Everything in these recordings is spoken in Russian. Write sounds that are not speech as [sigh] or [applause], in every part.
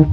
Всем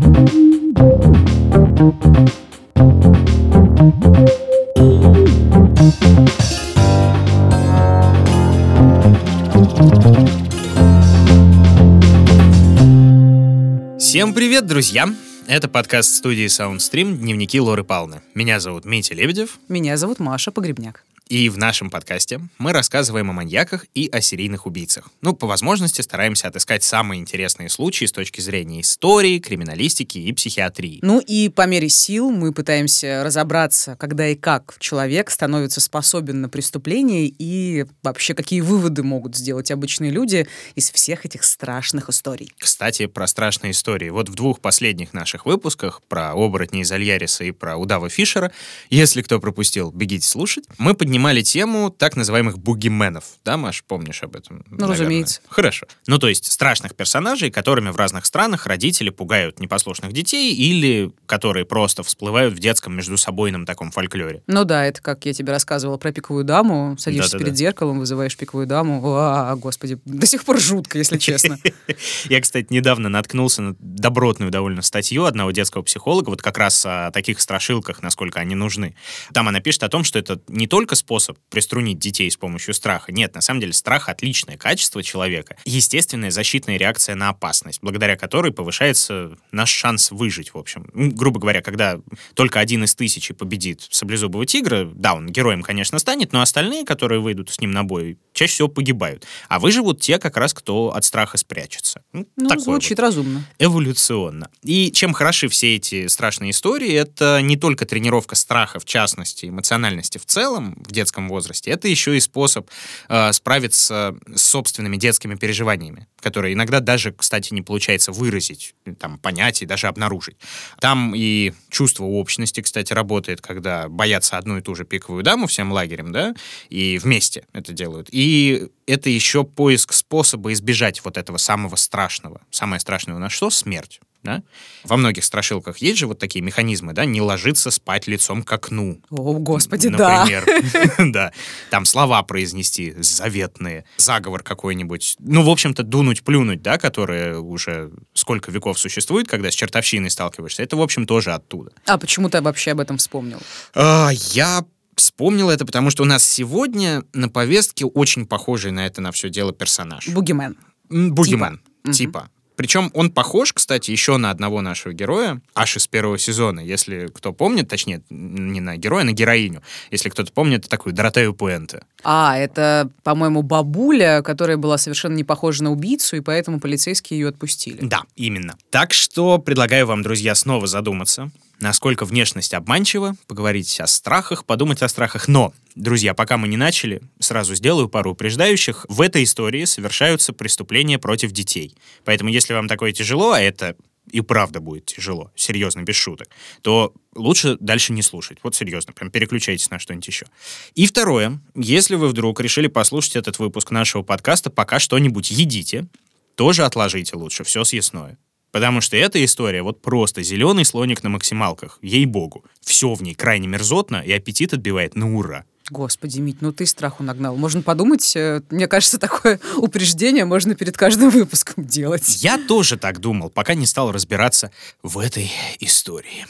привет, друзья! Это подкаст студии Soundstream «Дневники Лоры Палны». Меня зовут Митя Лебедев. Меня зовут Маша Погребняк. И в нашем подкасте мы рассказываем о маньяках и о серийных убийцах. Ну, по возможности стараемся отыскать самые интересные случаи с точки зрения истории, криминалистики и психиатрии. Ну и по мере сил мы пытаемся разобраться, когда и как человек становится способен на преступление и вообще какие выводы могут сделать обычные люди из всех этих страшных историй. Кстати, про страшные истории. Вот в двух последних наших выпусках про оборотней из Альяриса и про удава Фишера, если кто пропустил, бегите слушать, мы поднимаем поднимали тему так называемых бугименов. Да, Маш, помнишь об этом? Ну, наверное? разумеется. Хорошо. Ну, то есть страшных персонажей, которыми в разных странах родители пугают непослушных детей или которые просто всплывают в детском междусобойном таком фольклоре. Ну да, это как я тебе рассказывала про пиковую даму. Садишься да -да -да. перед зеркалом, вызываешь пиковую даму. А, господи, до сих пор жутко, если честно. [laughs] Я, кстати, недавно наткнулся на добротную довольно статью одного детского психолога, вот как раз о таких страшилках, насколько они нужны. Там она пишет о том, что это не только способ приструнить детей с помощью страха. Нет, на самом деле страх — отличное качество человека. Естественная защитная реакция на опасность, благодаря которой повышается наш шанс выжить, в общем. Грубо говоря, когда только один из тысячи победит саблезубого тигра, да, он героем, конечно, станет, но остальные, которые выйдут с ним на бой, чаще всего погибают. А выживут те, как раз, кто от страха спрячется. Ну, ну звучит вот. разумно. Эволюционно. И чем хороши все эти страшные истории, это не только тренировка страха, в частности, эмоциональности в целом, в детском возрасте, это еще и способ э, справиться с собственными детскими переживаниями, которые иногда даже, кстати, не получается выразить, там, понять и даже обнаружить. Там и чувство общности, кстати, работает, когда боятся одну и ту же пиковую даму всем лагерем, да, и вместе это делают. И это еще поиск способа избежать вот этого самого страшного. Самое страшное у нас что? Смерть. Да? Во многих страшилках есть же вот такие механизмы, да, не ложиться спать лицом к окну. О, господи, например. да. [laughs] да. Там слова произнести заветные, заговор какой-нибудь. Ну, в общем-то, дунуть-плюнуть, да, которые уже сколько веков существует, когда с чертовщиной сталкиваешься, это, в общем, тоже оттуда. А почему ты вообще об этом вспомнил? А, я вспомнил это, потому что у нас сегодня на повестке очень похожий на это на все дело персонаж. Бугимен. Бугимен. Типа. типа. Причем он похож, кстати, еще на одного нашего героя, аж из первого сезона. Если кто помнит, точнее, не на героя, а на героиню. Если кто-то помнит, такую Доротею Пуэнте. А, это, по-моему, бабуля, которая была совершенно не похожа на убийцу, и поэтому полицейские ее отпустили. Да, именно. Так что предлагаю вам, друзья, снова задуматься насколько внешность обманчива, поговорить о страхах, подумать о страхах. Но, друзья, пока мы не начали, сразу сделаю пару упреждающих. В этой истории совершаются преступления против детей. Поэтому, если вам такое тяжело, а это и правда будет тяжело, серьезно, без шуток, то лучше дальше не слушать. Вот серьезно, прям переключайтесь на что-нибудь еще. И второе, если вы вдруг решили послушать этот выпуск нашего подкаста, пока что-нибудь едите, тоже отложите лучше, все съестное. Потому что эта история вот просто зеленый слоник на максималках, ей-богу. Все в ней крайне мерзотно и аппетит отбивает на ура. Господи, Мить, ну ты страху нагнал. Можно подумать, э, мне кажется, [laughs] такое упреждение можно перед каждым выпуском делать. Я тоже так думал, пока не стал разбираться в этой истории.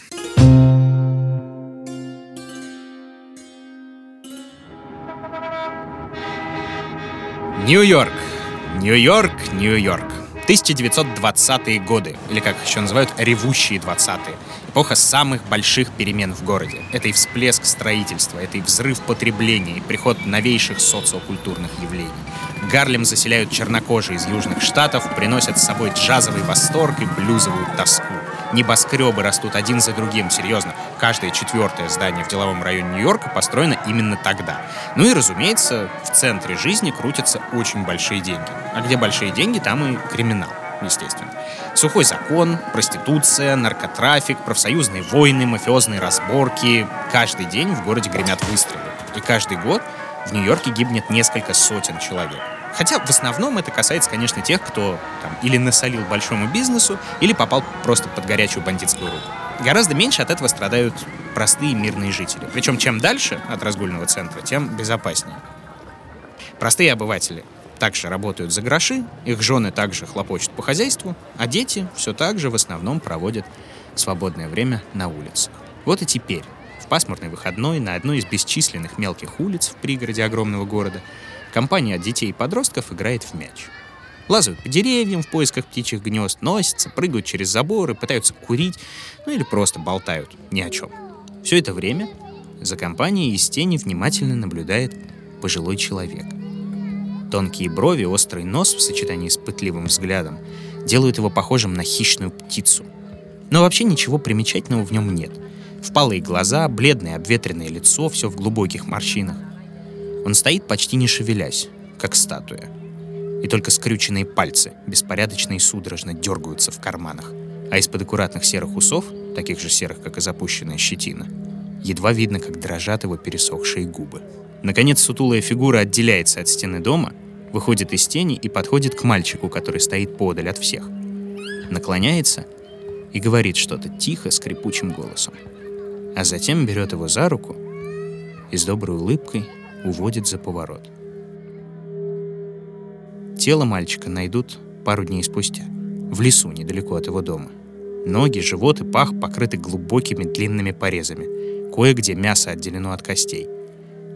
Нью-Йорк. Нью-Йорк, Нью-Йорк. 1920-е годы, или как еще называют, ревущие 20-е. Эпоха самых больших перемен в городе. Это и всплеск строительства, это и взрыв потребления, и приход новейших социокультурных явлений. Гарлем заселяют чернокожие из Южных Штатов, приносят с собой джазовый восторг и блюзовую тоску. Небоскребы растут один за другим, серьезно. Каждое четвертое здание в деловом районе Нью-Йорка построено именно тогда. Ну и, разумеется, в центре жизни крутятся очень большие деньги. А где большие деньги, там и криминал, естественно. Сухой закон, проституция, наркотрафик, профсоюзные войны, мафиозные разборки. Каждый день в городе гремят выстрелы. И каждый год в Нью-Йорке гибнет несколько сотен человек. Хотя в основном это касается, конечно, тех, кто там, или насолил большому бизнесу, или попал просто под горячую бандитскую руку. Гораздо меньше от этого страдают простые мирные жители. Причем чем дальше от разгульного центра, тем безопаснее. Простые обыватели. также работают за гроши, их жены также хлопочут по хозяйству, а дети все так же в основном проводят свободное время на улицах. Вот и теперь, в пасмурный выходной, на одной из бесчисленных мелких улиц в пригороде огромного города, компания детей и подростков играет в мяч. Лазают по деревьям в поисках птичьих гнезд, носятся, прыгают через заборы, пытаются курить, ну или просто болтают ни о чем. Все это время за компанией из тени внимательно наблюдает пожилой человек. Тонкие брови, острый нос в сочетании с пытливым взглядом делают его похожим на хищную птицу. Но вообще ничего примечательного в нем нет. Впалые глаза, бледное обветренное лицо, все в глубоких морщинах. Он стоит почти не шевелясь, как статуя. И только скрюченные пальцы беспорядочно и судорожно дергаются в карманах. А из-под аккуратных серых усов, таких же серых, как и запущенная щетина, едва видно, как дрожат его пересохшие губы. Наконец сутулая фигура отделяется от стены дома, выходит из тени и подходит к мальчику, который стоит подаль от всех. Наклоняется и говорит что-то тихо, скрипучим голосом. А затем берет его за руку и с доброй улыбкой уводит за поворот. Тело мальчика найдут пару дней спустя, в лесу недалеко от его дома. Ноги, живот и пах покрыты глубокими длинными порезами. Кое-где мясо отделено от костей.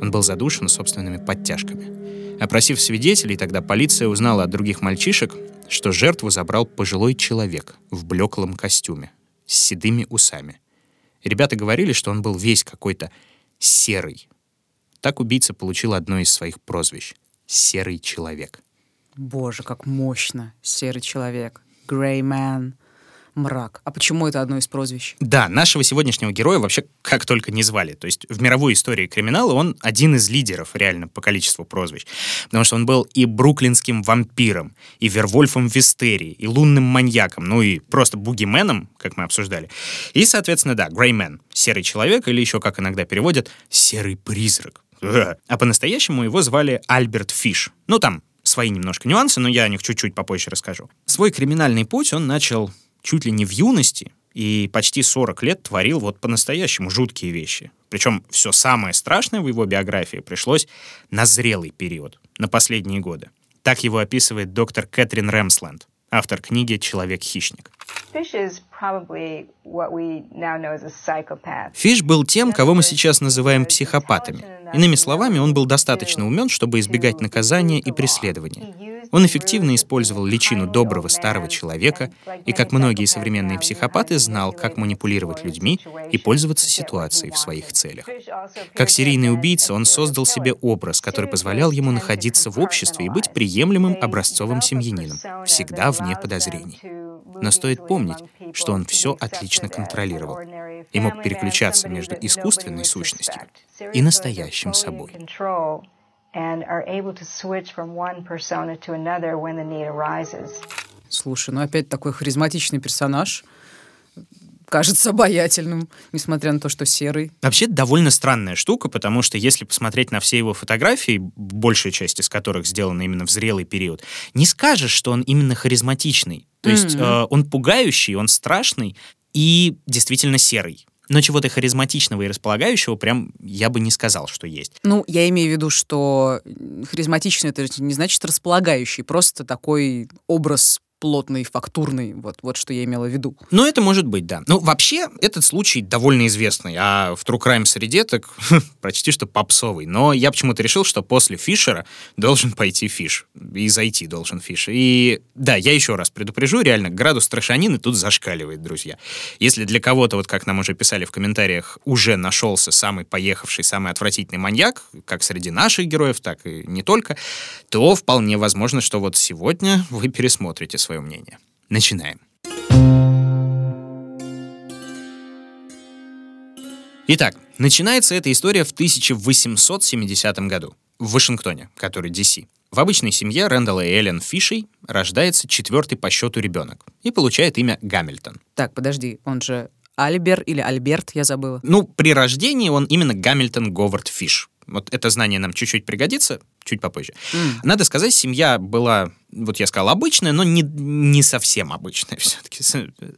Он был задушен собственными подтяжками. Опросив свидетелей, тогда полиция узнала от других мальчишек, что жертву забрал пожилой человек в блеклом костюме с седыми усами. Ребята говорили, что он был весь какой-то серый. Так убийца получил одно из своих прозвищ — «серый человек». Боже, как мощно. Серый человек. Grey man мрак. А почему это одно из прозвищ? Да, нашего сегодняшнего героя вообще как только не звали. То есть в мировой истории криминала он один из лидеров реально по количеству прозвищ. Потому что он был и бруклинским вампиром, и Вервольфом Вистерии, и лунным маньяком, ну и просто бугименом, как мы обсуждали. И, соответственно, да, Греймен, серый человек, или еще, как иногда переводят, серый призрак. А по-настоящему его звали Альберт Фиш. Ну, там свои немножко нюансы, но я о них чуть-чуть попозже расскажу. Свой криминальный путь он начал чуть ли не в юности и почти 40 лет творил вот по-настоящему жуткие вещи. Причем все самое страшное в его биографии пришлось на зрелый период, на последние годы. Так его описывает доктор Кэтрин Рэмсленд, автор книги «Человек-хищник». Фиш был тем, кого мы сейчас называем психопатами. Иными словами, он был достаточно умен, чтобы избегать наказания и преследования. Он эффективно использовал личину доброго старого человека и, как многие современные психопаты, знал, как манипулировать людьми и пользоваться ситуацией в своих целях. Как серийный убийца он создал себе образ, который позволял ему находиться в обществе и быть приемлемым образцовым семьянином, всегда вне подозрений. Но стоит помнить, что он все отлично контролировал и мог переключаться между искусственной сущностью и настоящим собой and are able to switch from one persona to another when the need arises. Слушай, ну опять такой харизматичный персонаж кажется обаятельным, несмотря на то, что серый. Вообще довольно странная штука, потому что если посмотреть на все его фотографии, большая часть из которых сделана именно в зрелый период, не скажешь, что он именно харизматичный. То mm-hmm. есть э, он пугающий, он страшный и действительно серый. Но чего-то харизматичного и располагающего прям я бы не сказал, что есть. Ну, я имею в виду, что харизматичный это не значит располагающий, просто такой образ плотный, фактурный. Вот, вот что я имела в виду. Ну, это может быть, да. Ну, вообще, этот случай довольно известный, а в True Crime среде так [laughs] почти что попсовый. Но я почему-то решил, что после Фишера должен пойти Фиш. И зайти должен Фиш. И да, я еще раз предупрежу, реально, градус трошанины тут зашкаливает, друзья. Если для кого-то, вот как нам уже писали в комментариях, уже нашелся самый поехавший, самый отвратительный маньяк, как среди наших героев, так и не только, то вполне возможно, что вот сегодня вы пересмотрите свой свое мнение. Начинаем. Итак, начинается эта история в 1870 году в Вашингтоне, который DC. В обычной семье Рэндалла и Эллен Фишей рождается четвертый по счету ребенок и получает имя Гамильтон. Так, подожди, он же Альбер или Альберт, я забыла. Ну, при рождении он именно Гамильтон Говард Фиш. Вот это знание нам чуть-чуть пригодится, чуть попозже. Mm. Надо сказать, семья была вот я сказал, обычная, но не, не совсем обычная все-таки.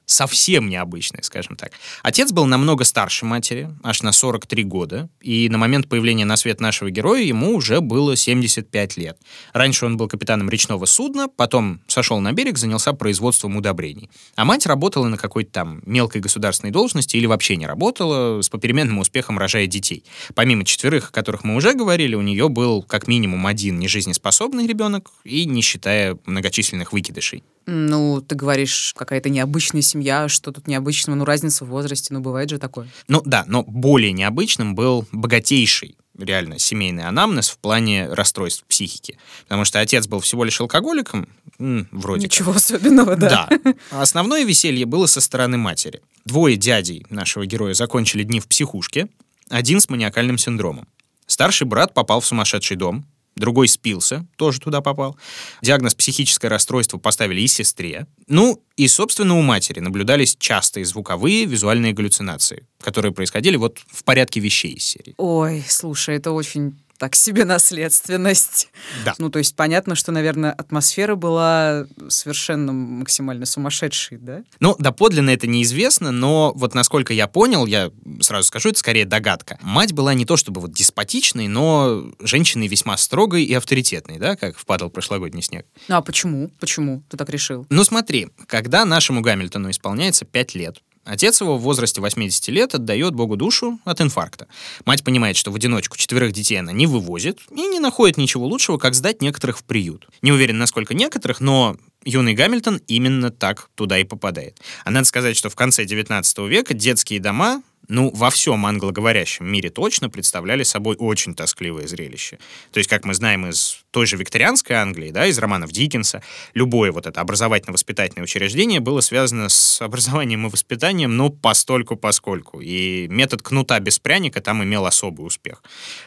Совсем необычная, скажем так. Отец был намного старше матери, аж на 43 года, и на момент появления на свет нашего героя ему уже было 75 лет. Раньше он был капитаном речного судна, потом сошел на берег, занялся производством удобрений. А мать работала на какой-то там мелкой государственной должности или вообще не работала, с попеременным успехом рожая детей. Помимо четверых, о которых мы уже говорили, у нее был как минимум один нежизнеспособный ребенок, и не считая многочисленных выкидышей. Ну, ты говоришь, какая-то необычная семья, что тут необычного, ну, разница в возрасте, ну, бывает же такое. Ну, да, но более необычным был богатейший реально семейный анамнез в плане расстройств психики. Потому что отец был всего лишь алкоголиком, вроде Ничего как. особенного, да. Да. основное веселье было со стороны матери. Двое дядей нашего героя закончили дни в психушке, один с маниакальным синдромом. Старший брат попал в сумасшедший дом, другой спился, тоже туда попал. Диагноз психическое расстройство поставили и сестре. Ну, и, собственно, у матери наблюдались частые звуковые визуальные галлюцинации, которые происходили вот в порядке вещей из серии. Ой, слушай, это очень так себе наследственность. Да. Ну, то есть понятно, что, наверное, атмосфера была совершенно максимально сумасшедшей, да? Ну, доподлинно это неизвестно, но вот насколько я понял, я сразу скажу, это скорее догадка. Мать была не то чтобы вот деспотичной, но женщиной весьма строгой и авторитетной, да, как впадал прошлогодний снег. Ну, а почему? Почему ты так решил? Ну, смотри, когда нашему Гамильтону исполняется 5 лет, Отец его в возрасте 80 лет отдает Богу душу от инфаркта. Мать понимает, что в одиночку четверых детей она не вывозит и не находит ничего лучшего, как сдать некоторых в приют. Не уверен, насколько некоторых, но юный Гамильтон именно так туда и попадает. А надо сказать, что в конце 19 века детские дома ну, во всем англоговорящем мире точно представляли собой очень тоскливое зрелище. То есть, как мы знаем из той же викторианской Англии, да, из романов Диккенса, любое вот это образовательно-воспитательное учреждение было связано с образованием и воспитанием, ну, постольку поскольку. И метод кнута без пряника там имел особый успех.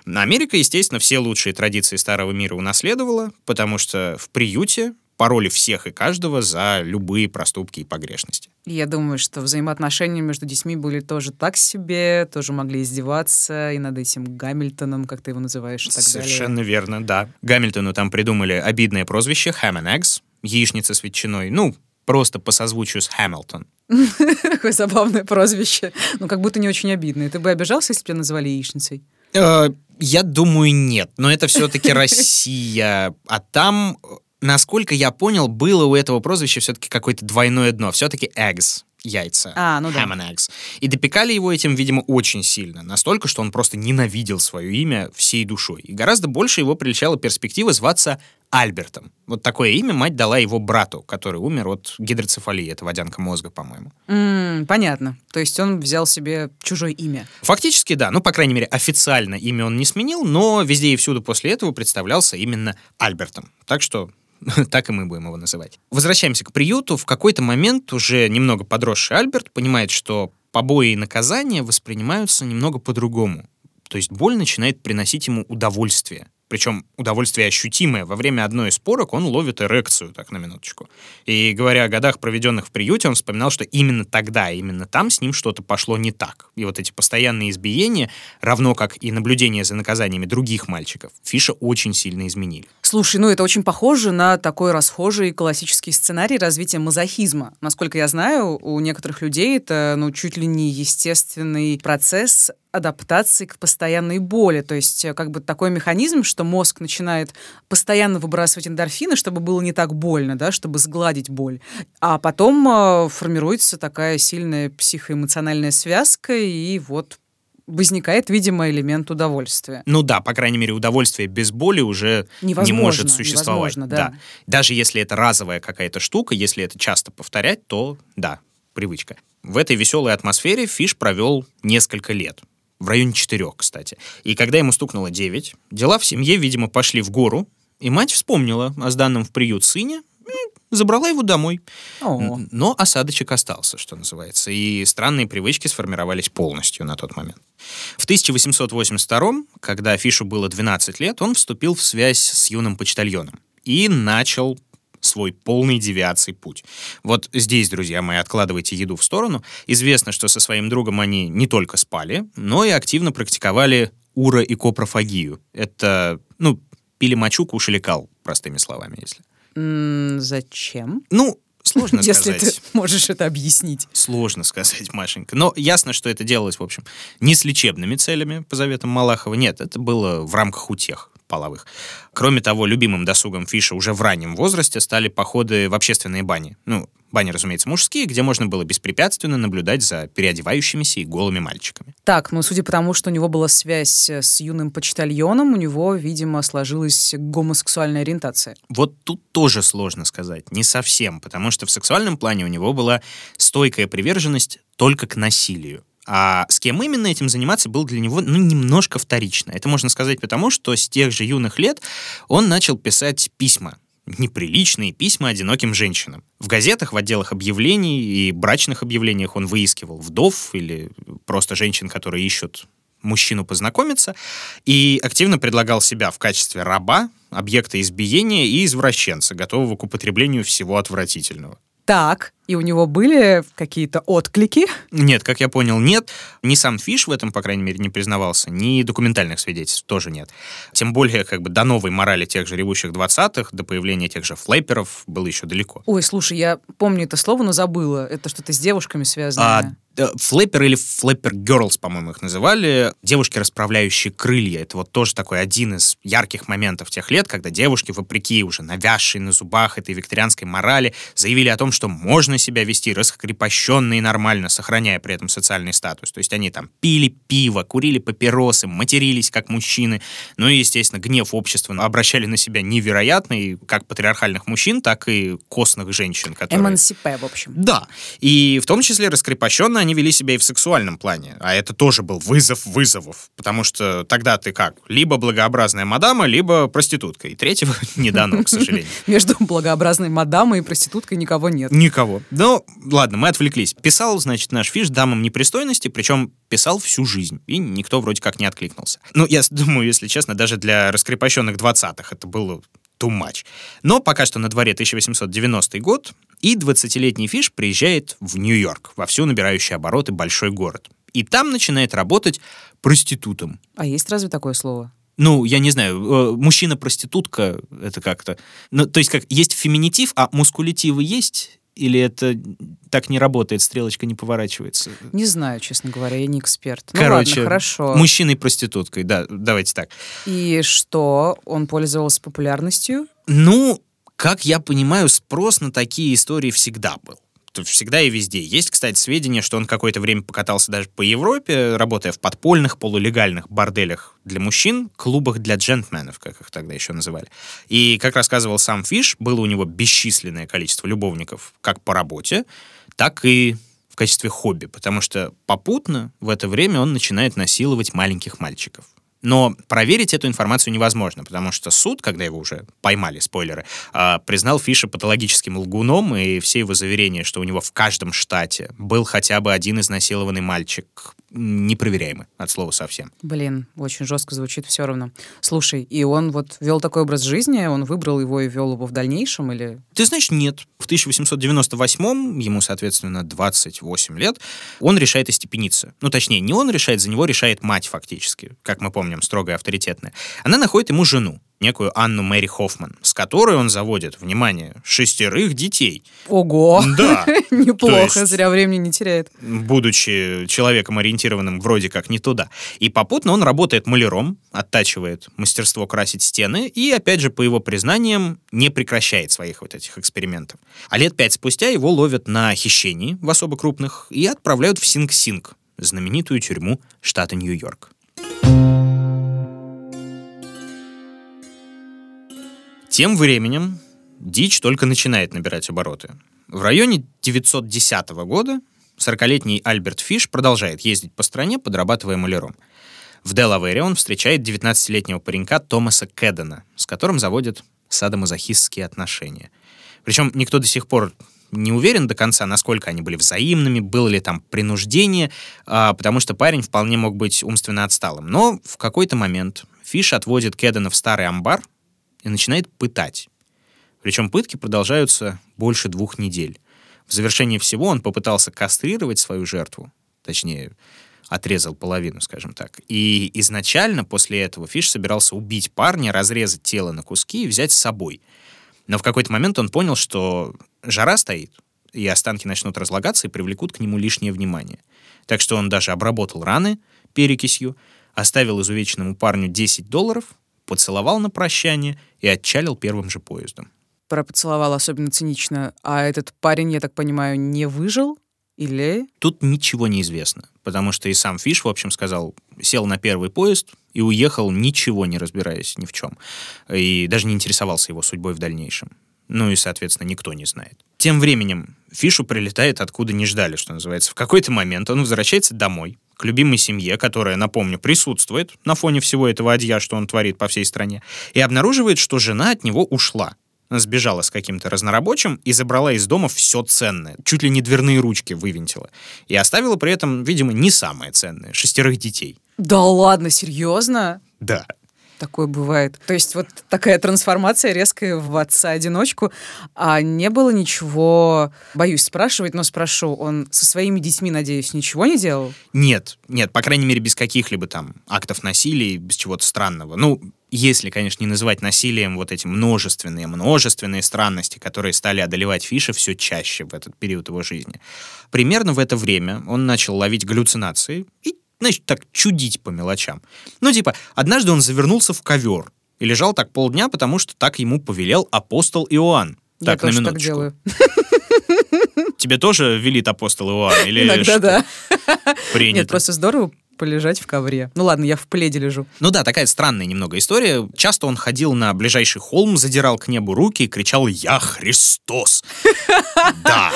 Америка, естественно, все лучшие традиции старого мира унаследовала, потому что в приюте пароли всех и каждого за любые проступки и погрешности. Я думаю, что взаимоотношения между детьми были тоже так себе, тоже могли издеваться и над этим Гамильтоном, как ты его называешь, и так Совершенно далее. верно, да. Гамильтону там придумали обидное прозвище Ham and Eggs, яичница с ветчиной, ну, просто по созвучию с Hamilton. [laughs] Какое забавное прозвище. Ну, как будто не очень обидное. Ты бы обижался, если бы тебя называли яичницей? Э, я думаю, нет. Но это все-таки [laughs] Россия. А там насколько я понял, было у этого прозвища все-таки какое-то двойное дно. Все-таки eggs яйца. А, ну да. Ham and eggs. И допекали его этим, видимо, очень сильно. Настолько, что он просто ненавидел свое имя всей душой. И гораздо больше его приличала перспектива зваться Альбертом. Вот такое имя мать дала его брату, который умер от гидроцефалии. Это водянка мозга, по-моему. Mm, понятно. То есть он взял себе чужое имя. Фактически, да. Ну, по крайней мере, официально имя он не сменил, но везде и всюду после этого представлялся именно Альбертом. Так что [laughs] так и мы будем его называть. Возвращаемся к приюту. В какой-то момент уже немного подросший Альберт понимает, что побои и наказания воспринимаются немного по-другому. То есть боль начинает приносить ему удовольствие. Причем удовольствие ощутимое. Во время одной из порок он ловит эрекцию, так на минуточку. И говоря о годах, проведенных в приюте, он вспоминал, что именно тогда, именно там с ним что-то пошло не так. И вот эти постоянные избиения, равно как и наблюдение за наказаниями других мальчиков, Фиша очень сильно изменили. Слушай, ну это очень похоже на такой расхожий классический сценарий развития мазохизма. Насколько я знаю, у некоторых людей это ну, чуть ли не естественный процесс адаптации к постоянной боли. То есть э, как бы такой механизм, что мозг начинает постоянно выбрасывать эндорфины, чтобы было не так больно, да, чтобы сгладить боль. А потом э, формируется такая сильная психоэмоциональная связка, и вот возникает, видимо, элемент удовольствия. Ну да, по крайней мере, удовольствие без боли уже невозможно, не может существовать. Да. да. Даже если это разовая какая-то штука, если это часто повторять, то да, привычка. В этой веселой атмосфере Фиш провел несколько лет в районе четырех, кстати. И когда ему стукнуло девять, дела в семье, видимо, пошли в гору, и мать вспомнила о сданном в приют сыне и забрала его домой. О. Но осадочек остался, что называется, и странные привычки сформировались полностью на тот момент. В 1882, когда Фишу было 12 лет, он вступил в связь с юным почтальоном и начал свой полный девиаций путь. Вот здесь, друзья мои, откладывайте еду в сторону. Известно, что со своим другом они не только спали, но и активно практиковали ура и копрофагию. Это, ну, пили мочу, кушали кал, простыми словами, если. Зачем? Ну, сложно Если сказать. ты можешь это объяснить. Сложно сказать, Машенька. Но ясно, что это делалось, в общем, не с лечебными целями, по заветам Малахова. Нет, это было в рамках утех половых. Кроме того, любимым досугом Фиша уже в раннем возрасте стали походы в общественные бани. Ну, бани, разумеется, мужские, где можно было беспрепятственно наблюдать за переодевающимися и голыми мальчиками. Так, ну, судя по тому, что у него была связь э, с юным почтальоном, у него, видимо, сложилась гомосексуальная ориентация. Вот тут тоже сложно сказать. Не совсем, потому что в сексуальном плане у него была стойкая приверженность только к насилию. А с кем именно этим заниматься был для него ну, немножко вторично. Это можно сказать потому, что с тех же юных лет он начал писать письма неприличные письма одиноким женщинам. В газетах, в отделах объявлений и брачных объявлениях он выискивал вдов или просто женщин, которые ищут мужчину познакомиться, и активно предлагал себя в качестве раба, объекта избиения и извращенца, готового к употреблению всего отвратительного. Так, и у него были какие-то отклики. Нет, как я понял, нет. Ни сам Фиш в этом, по крайней мере, не признавался, ни документальных свидетельств тоже нет. Тем более, как бы до новой морали тех же ревущих 20-х, до появления тех же флэперов было еще далеко. Ой, слушай, я помню это слово, но забыла. Это что-то с девушками связано. А, э, флэпер или флэпер girls, по-моему, их называли. Девушки, расправляющие крылья. Это вот тоже такой один из ярких моментов тех лет, когда девушки, вопреки уже навязшей на зубах этой викторианской морали, заявили о том, что можно себя вести раскрепощенно и нормально, сохраняя при этом социальный статус. То есть они там пили пиво, курили папиросы, матерились как мужчины. Ну и, естественно, гнев общества обращали на себя невероятный, как патриархальных мужчин, так и костных женщин, которые... Эмансипе, в общем. Да, и в том числе раскрепощенно они вели себя и в сексуальном плане, а это тоже был вызов вызовов, потому что тогда ты как, либо благообразная мадама, либо проститутка, и третьего [laughs] не дано, к сожалению. [laughs] Между благообразной мадамой и проституткой никого нет. Никого. Ну, ладно, мы отвлеклись. Писал, значит, наш фиш дамам непристойности, причем писал всю жизнь, и никто вроде как не откликнулся. Ну, я [laughs] думаю, если честно, даже для раскрепощенных 20-х это было too much. Но пока что на дворе 1890 год, и 20-летний Фиш приезжает в Нью-Йорк, вовсю набирающий обороты большой город. И там начинает работать проститутом. А есть разве такое слово? Ну, я не знаю, э, мужчина-проститутка, это как-то... Ну, то есть как, есть феминитив, а мускулитивы есть? Или это так не работает, стрелочка не поворачивается? Не знаю, честно говоря, я не эксперт. Ну Короче, ладно, хорошо. мужчиной-проституткой, да, давайте так. И что, он пользовался популярностью? Ну, как я понимаю, спрос на такие истории всегда был. Всегда и везде. Есть, кстати, сведения, что он какое-то время покатался даже по Европе, работая в подпольных, полулегальных борделях для мужчин, клубах для джентльменов, как их тогда еще называли. И, как рассказывал сам Фиш, было у него бесчисленное количество любовников как по работе, так и в качестве хобби, потому что попутно в это время он начинает насиловать маленьких мальчиков. Но проверить эту информацию невозможно, потому что суд, когда его уже поймали, спойлеры, а, признал Фиша патологическим лгуном, и все его заверения, что у него в каждом штате был хотя бы один изнасилованный мальчик, непроверяемы от слова совсем. Блин, очень жестко звучит все равно. Слушай, и он вот вел такой образ жизни, он выбрал его и вел его в дальнейшем, или... Ты знаешь, нет. В 1898, ему, соответственно, 28 лет, он решает остепениться. Ну, точнее, не он решает, за него решает мать фактически, как мы помним, строгая авторитетная. Она находит ему жену, некую Анну Мэри Хоффман, с которой он заводит, внимание, шестерых детей. Ого! Да. [laughs] Неплохо, есть- зря времени не теряет. будучи человеком, ориентированным вроде как не туда. И попутно он работает маляром, оттачивает мастерство красить стены и, опять же, по его признаниям, не прекращает своих вот этих экспериментов. А лет пять спустя его ловят на хищении в особо крупных и отправляют в Синг-Синг, знаменитую тюрьму штата Нью-Йорк. Тем временем дичь только начинает набирать обороты. В районе 910 года 40-летний Альберт Фиш продолжает ездить по стране, подрабатывая маляром. В Делавере он встречает 19-летнего паренька Томаса Кэддена, с которым заводят садомазохистские отношения. Причем никто до сих пор не уверен до конца, насколько они были взаимными, было ли там принуждение, а, потому что парень вполне мог быть умственно отсталым. Но в какой-то момент Фиш отводит Кэддена в старый амбар и начинает пытать. Причем пытки продолжаются больше двух недель. В завершение всего он попытался кастрировать свою жертву, точнее, отрезал половину, скажем так. И изначально после этого Фиш собирался убить парня, разрезать тело на куски и взять с собой. Но в какой-то момент он понял, что жара стоит, и останки начнут разлагаться и привлекут к нему лишнее внимание. Так что он даже обработал раны перекисью, оставил изувеченному парню 10 долларов, поцеловал на прощание и отчалил первым же поездом. Про поцеловал особенно цинично. А этот парень, я так понимаю, не выжил? Или... Тут ничего не известно, потому что и сам Фиш, в общем, сказал, сел на первый поезд и уехал, ничего не разбираясь ни в чем. И даже не интересовался его судьбой в дальнейшем. Ну и, соответственно, никто не знает. Тем временем Фишу прилетает откуда не ждали, что называется. В какой-то момент он возвращается домой, к любимой семье, которая, напомню, присутствует на фоне всего этого одья, что он творит по всей стране, и обнаруживает, что жена от него ушла. Сбежала с каким-то разнорабочим и забрала из дома все ценное. Чуть ли не дверные ручки вывинтила. И оставила при этом, видимо, не самое ценное — шестерых детей. Да ладно, серьезно? Да. Такое бывает. То есть вот такая трансформация резкая в отца-одиночку. А не было ничего... Боюсь спрашивать, но спрошу. Он со своими детьми, надеюсь, ничего не делал? Нет, нет, по крайней мере, без каких-либо там актов насилия, без чего-то странного. Ну, если, конечно, не называть насилием вот эти множественные, множественные странности, которые стали одолевать Фиша все чаще в этот период его жизни. Примерно в это время он начал ловить галлюцинации и значит, так чудить по мелочам. Ну, типа, однажды он завернулся в ковер и лежал так полдня, потому что так ему повелел апостол Иоанн. Я Так, на тоже так минуточку. делаю. Тебе тоже велит апостол Иоанн? Или Иногда что? да. Принято. Нет, просто здорово полежать в ковре. Ну ладно, я в пледе лежу. Ну да, такая странная немного история. Часто он ходил на ближайший холм, задирал к небу руки и кричал «Я Христос!» [laughs] Да.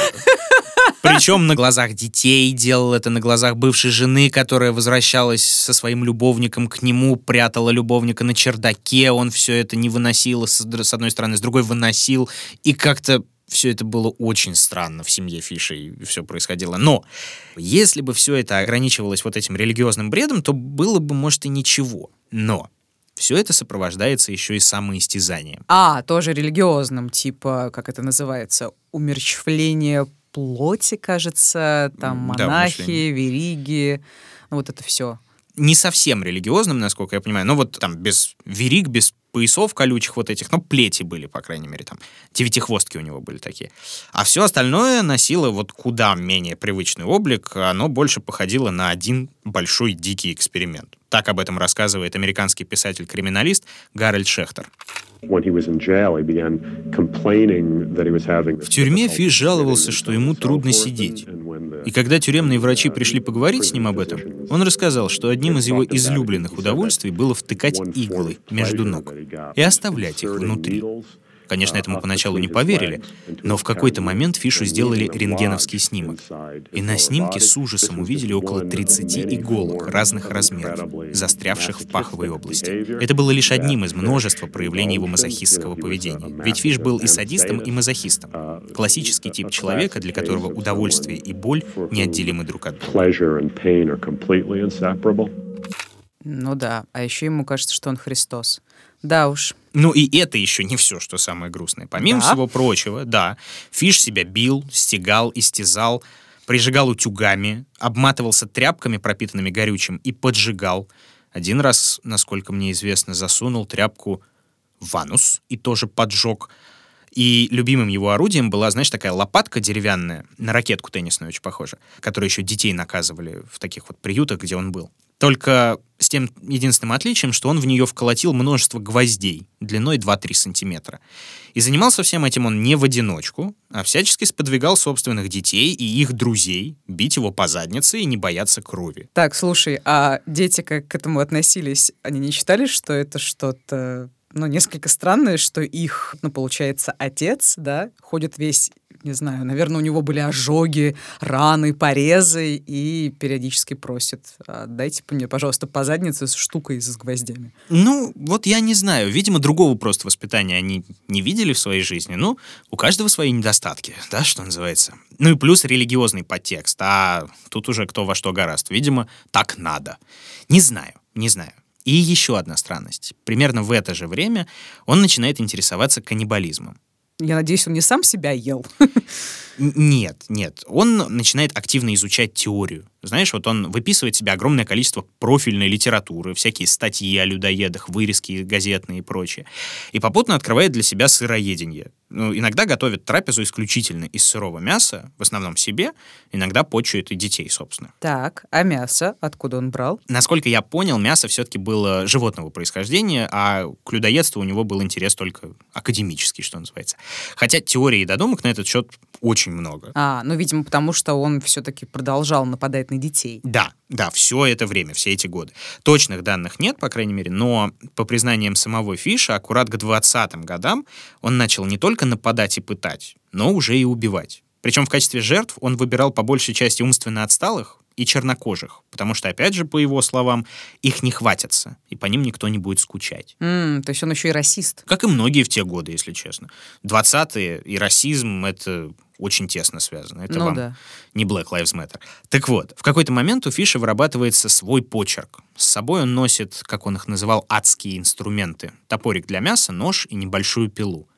Причем на глазах детей делал это, на глазах бывшей жены, которая возвращалась со своим любовником к нему, прятала любовника на чердаке, он все это не выносил, с одной стороны, с другой выносил, и как-то все это было очень странно в семье Фиша, и все происходило. Но если бы все это ограничивалось вот этим религиозным бредом, то было бы, может, и ничего. Но все это сопровождается еще и самоистязанием. А, тоже религиозным, типа, как это называется, умерщвление плоти, кажется, там Да, монахи, умерщвление. вериги, ну вот это все. не совсем религиозным, насколько я понимаю, но вот там без верик, без поясов колючих вот этих, но плети были, по крайней мере, там девятихвостки у него были такие. А все остальное носило вот куда менее привычный облик, оно больше походило на один большой дикий эксперимент. Так об этом рассказывает американский писатель-криминалист Гарольд Шехтер. В тюрьме Фиш жаловался, что ему трудно сидеть. И когда тюремные врачи пришли поговорить с ним об этом, он рассказал, что одним из его излюбленных удовольствий было втыкать иглы между ног и оставлять их внутри. Конечно, этому поначалу не поверили, но в какой-то момент Фишу сделали рентгеновский снимок. И на снимке с ужасом увидели около 30 иголок разных размеров, застрявших в паховой области. Это было лишь одним из множества проявлений его мазохистского поведения. Ведь Фиш был и садистом, и мазохистом. Классический тип человека, для которого удовольствие и боль неотделимы друг от друга. Ну да, а еще ему кажется, что он Христос. Да уж. Ну и это еще не все, что самое грустное. Помимо Да? всего прочего, да, Фиш себя бил, стегал, истязал, прижигал утюгами, обматывался тряпками, пропитанными горючим, и поджигал. Один раз, насколько мне известно, засунул тряпку в анус и тоже поджег. И любимым его орудием была, знаешь, такая лопатка деревянная, на ракетку теннисную очень похожа, которой еще детей наказывали в таких вот приютах, где он был. Только с тем единственным отличием, что он в нее вколотил множество гвоздей длиной 2-3 сантиметра. И занимался всем этим он не в одиночку, а всячески сподвигал собственных детей и их друзей бить его по заднице и не бояться крови. Так, слушай, а дети как к этому относились? Они не считали, что это что-то, ну, несколько странное, что их, ну, получается, отец, да, ходит весь, не знаю, наверное, у него были ожоги, раны, порезы, и периодически просит, «А дайте мне, пожалуйста, по заднице с штукой с гвоздями. Ну, вот я не знаю. Видимо, другого просто воспитания они не видели в своей жизни. Ну, у каждого свои недостатки, да, что называется. Ну и плюс религиозный подтекст. А тут уже кто во что гораст. Видимо, так надо. Не знаю, не знаю. И еще одна странность. Примерно в это же время он начинает интересоваться каннибализмом. Я надеюсь, он не сам себя ел. [laughs] Нет, нет. Он начинает активно изучать теорию. Знаешь, вот он выписывает себе огромное количество профильной литературы, всякие статьи о людоедах, вырезки газетные и прочее. И попутно открывает для себя сыроедение. Ну, иногда готовит трапезу исключительно из сырого мяса, в основном себе, иногда почует и детей, собственно. Так, а мясо откуда он брал? Насколько я понял, мясо все-таки было животного происхождения, а к людоедству у него был интерес только академический, что называется. Хотя теорий и додумок на этот счет очень много. А, ну, видимо, потому что он все-таки продолжал нападать на детей. Да, да, все это время, все эти годы. Точных данных нет, по крайней мере, но по признаниям самого Фиша, аккурат к 20-м годам он начал не только нападать и пытать, но уже и убивать. Причем в качестве жертв он выбирал по большей части умственно отсталых и чернокожих, потому что, опять же, по его словам, их не хватится, и по ним никто не будет скучать. М, то есть он еще и расист. Как и многие в те годы, если честно. 20-е и расизм — это очень тесно связано. Это ну вам да. не Black Lives Matter. Так вот, в какой-то момент у Фиша вырабатывается свой почерк. С собой он носит, как он их называл, адские инструменты. Топорик для мяса, нож и небольшую пилу.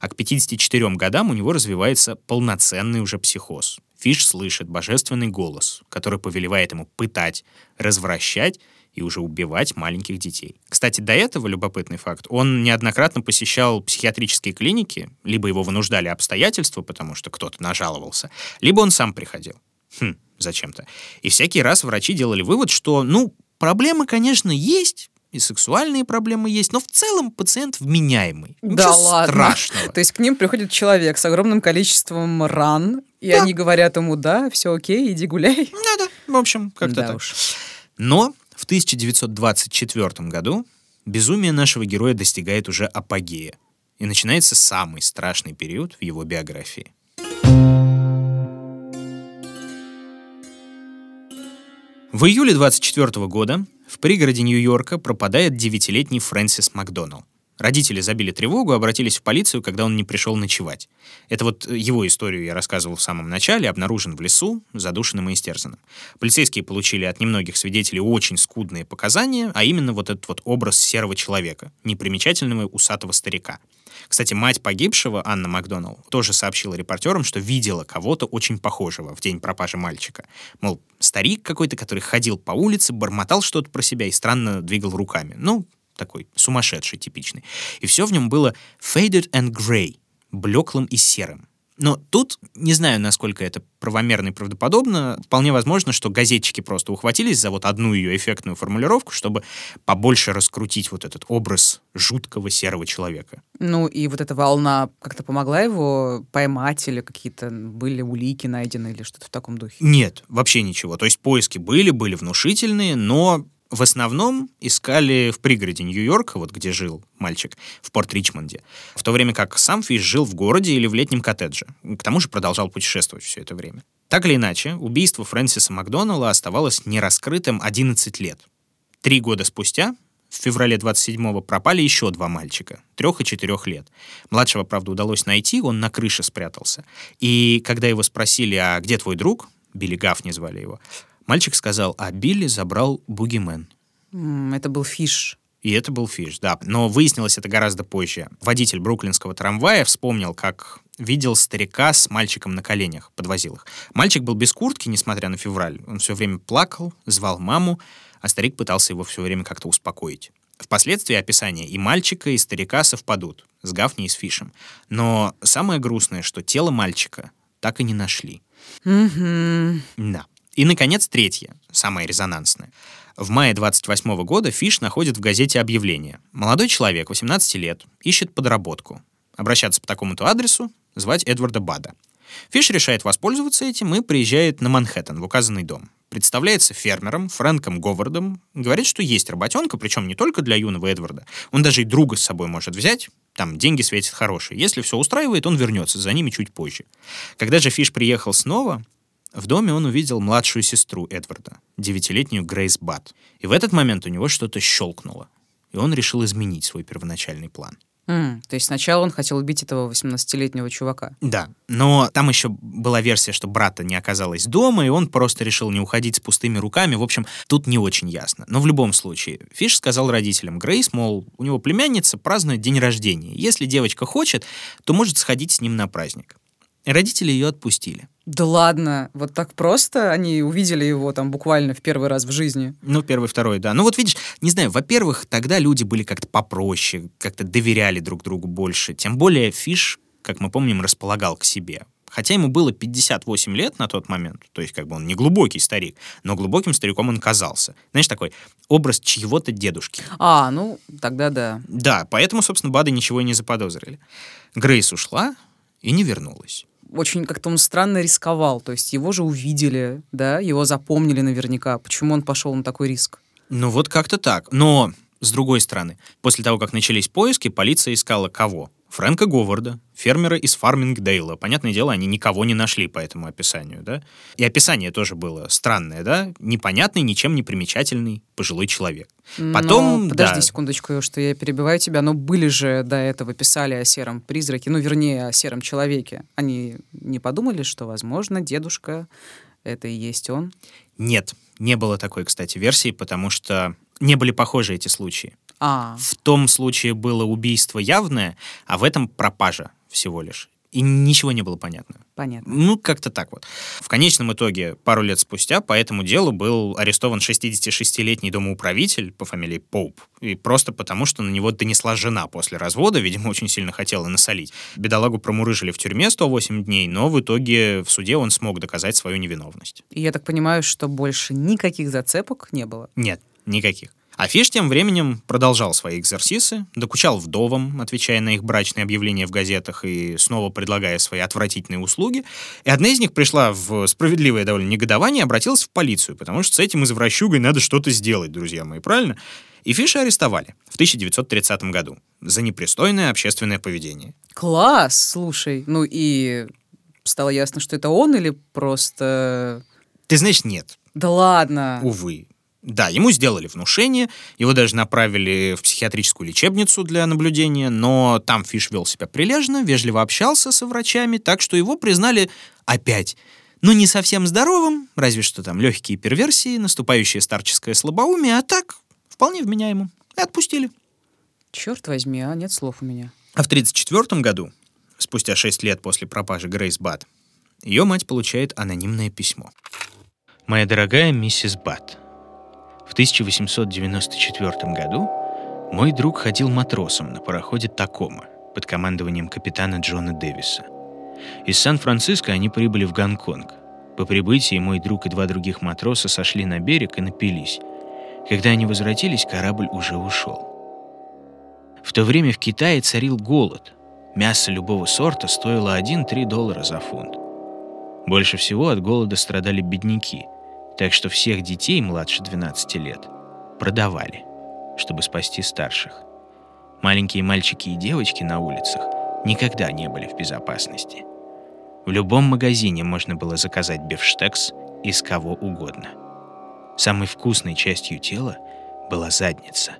А к 54 годам у него развивается полноценный уже психоз. Фиш слышит божественный голос, который повелевает ему пытать, развращать и уже убивать маленьких детей. Кстати, до этого, любопытный факт, он неоднократно посещал психиатрические клиники, либо его вынуждали обстоятельства, потому что кто-то нажаловался, либо он сам приходил. Хм, зачем-то. И всякий раз врачи делали вывод, что, ну, проблемы, конечно, есть, и сексуальные проблемы есть, но в целом пациент вменяемый. Да Ничего ладно. страшного. То есть к ним приходит человек с огромным количеством ран, и Да. они говорят ему, да, все окей, иди гуляй. Надо, в общем, как-то Да так. уж. Но в 1924 году безумие нашего героя достигает уже апогея. И начинается самый страшный период в его биографии. В июле 24 года в пригороде Нью-Йорка пропадает девятилетний Фрэнсис Макдоналл. Родители забили тревогу, обратились в полицию, когда он не пришел ночевать. Это вот э, его историю я рассказывал в самом начале, обнаружен в лесу, задушенным и истерзанным. Полицейские получили от немногих свидетелей очень скудные показания, а именно вот этот вот образ серого человека, непримечательного усатого старика. Кстати, мать погибшего, Анна Макдоналл, тоже сообщила репортерам, что видела кого-то очень похожего в день пропажи мальчика. Мол, старик какой-то, который ходил по улице, бормотал что-то про себя и странно двигал руками. Ну, такой сумасшедший, типичный. И все в нем было faded and grey, блеклым и серым. Но тут, не знаю, насколько это правомерно и правдоподобно, вполне возможно, что газетчики просто ухватились за вот одну ее эффектную формулировку, чтобы побольше раскрутить вот этот образ жуткого серого человека. Ну и вот эта волна как-то помогла его поймать или какие-то были улики найдены или что-то в таком духе? Нет, вообще ничего. То есть поиски были, были внушительные, но в основном искали в пригороде Нью-Йорка, вот где жил мальчик, в Порт-Ричмонде, в то время как сам Фиш жил в городе или в летнем коттедже. К тому же продолжал путешествовать все это время. Так или иначе, убийство Фрэнсиса Макдоналла оставалось нераскрытым 11 лет. Три года спустя, в феврале 27-го, пропали еще два мальчика, трех и четырех лет. Младшего, правда, удалось найти, он на крыше спрятался. И когда его спросили, а где твой друг, Билли Гафни звали его, мальчик сказал, а Билли забрал бугимен. Это был фиш. И это был Фиш, да. Но выяснилось это гораздо позже. Водитель бруклинского трамвая вспомнил, как видел старика с мальчиком на коленях, подвозил их. Мальчик был без куртки, несмотря на февраль. Он все время плакал, звал маму, а старик пытался его все время как-то успокоить. Впоследствии описания и мальчика, и старика совпадут с Гафни и с Фишем. Но самое грустное, что тело мальчика так и не нашли. Мгм. Да. И, наконец, третье, самое резонансное. В мае 28 года Фиш находит в газете объявление. Молодой человек, 18 лет, ищет подработку. Обращаться по такому-то адресу, звать Эдварда Бада. Фиш решает воспользоваться этим и приезжает на Манхэттен, в указанный дом. Представляется фермером Фрэнком Говардом, говорит, что есть работенка, причем не только для юного Эдварда. Он даже и друга с собой может взять, там деньги светят хорошие. Если все устраивает, он вернется за ними чуть позже. Когда же Фиш приехал снова, в доме он увидел младшую сестру Эдварда, девятилетнюю Грейс Бат. И в этот момент у него что-то щелкнуло. И он решил изменить свой первоначальный план. М, То есть сначала он хотел убить этого 18-летнего чувака. Да, но там еще была версия, что брата не оказалось дома, и он просто решил не уходить с пустыми руками. В общем, тут не очень ясно. Но в любом случае, Фиш сказал родителям Грейс, мол, у него племянница празднует день рождения. Если девочка хочет, то может сходить с ним на праздник. Родители ее отпустили. Да ладно, вот так просто они увидели его там буквально в первый раз в жизни. Ну, первый, второй, да. Ну вот видишь, не знаю, во-первых, тогда люди были как-то попроще, как-то доверяли друг другу больше. Тем более Фиш, как мы помним, располагал к себе. Хотя ему было 58 лет на тот момент, то есть как бы он не глубокий старик, но глубоким стариком он казался. Знаешь, такой образ чьего-то дедушки. А, ну, тогда да. Да, поэтому, собственно, Бады ничего и не заподозрили. Грейс ушла и не вернулась. Очень как-то он странно рисковал, то есть его же увидели, да, его запомнили наверняка. Почему он пошел на такой риск? Ну вот как-то так. Но, с другой стороны, после того, как начались поиски, полиция искала кого? Фрэнка Говарда, фермера из Фармингдейла. Понятное дело, они никого не нашли по этому описанию, да? И описание тоже было странное, да? Непонятный, ничем не примечательный пожилой человек. Потом, но, подожди да, секундочку, что я перебиваю тебя, но были же до этого писали о сером призраке, ну, вернее, о сером человеке. Они не подумали, что, возможно, дедушка это и есть он? Нет, не было такой, кстати, версии, потому что не были похожи эти случаи. А, В том случае было убийство явное, а в этом пропажа всего лишь. И ничего не было понятно. понятно. Ну, как-то так вот. В конечном итоге, пару лет спустя, по этому делу был арестован 66-летний домоуправитель по фамилии Поуп. И просто потому, что на него донесла жена после развода, видимо, очень сильно хотела насолить. Бедолагу промурыжили в тюрьме 108 дней, но в итоге в суде он смог доказать свою невиновность. И я так понимаю, что больше никаких зацепок не было. Нет, никаких. А Фиш тем временем продолжал свои экзерсисы, докучал вдовам, отвечая на их брачные объявления в газетах и снова предлагая свои отвратительные услуги. И одна из них пришла в справедливое довольно негодование и обратилась в полицию, потому что с этим извращугой надо что-то сделать, друзья мои, правильно? И Фиша арестовали в 1930 году за непристойное общественное поведение. Класс, слушай. Ну и стало ясно, что это он или просто... Ты знаешь, нет, Да ладно. увы. Да, ему сделали внушение, его даже направили в психиатрическую лечебницу для наблюдения, но там Фиш вел себя прилежно, вежливо общался со врачами, так что его признали опять, ну не совсем здоровым, разве что там легкие перверсии, наступающее старческое слабоумие, а так вполне вменяемым. И отпустили. Черт возьми, а нет слов у меня. А в 1934 году, спустя 6 лет после пропажи Грейс Бат, ее мать получает анонимное письмо. «Моя дорогая миссис Бат, в 1894 году мой друг ходил матросом на пароходе «Такома» под командованием капитана Джона Дэвиса. Из Сан-Франциско они прибыли в Гонконг. По прибытии мой друг и два других матроса сошли на берег и напились. Когда они возвратились, корабль уже ушел. В то время в Китае царил голод. Мясо любого сорта стоило 1-3 доллара за фунт. Больше всего от голода страдали бедняки, так что всех детей младше 12 лет продавали, чтобы спасти старших. Маленькие мальчики и девочки на улицах никогда не были в безопасности. В любом магазине можно было заказать бифштекс из кого угодно. Самой вкусной частью тела была задница.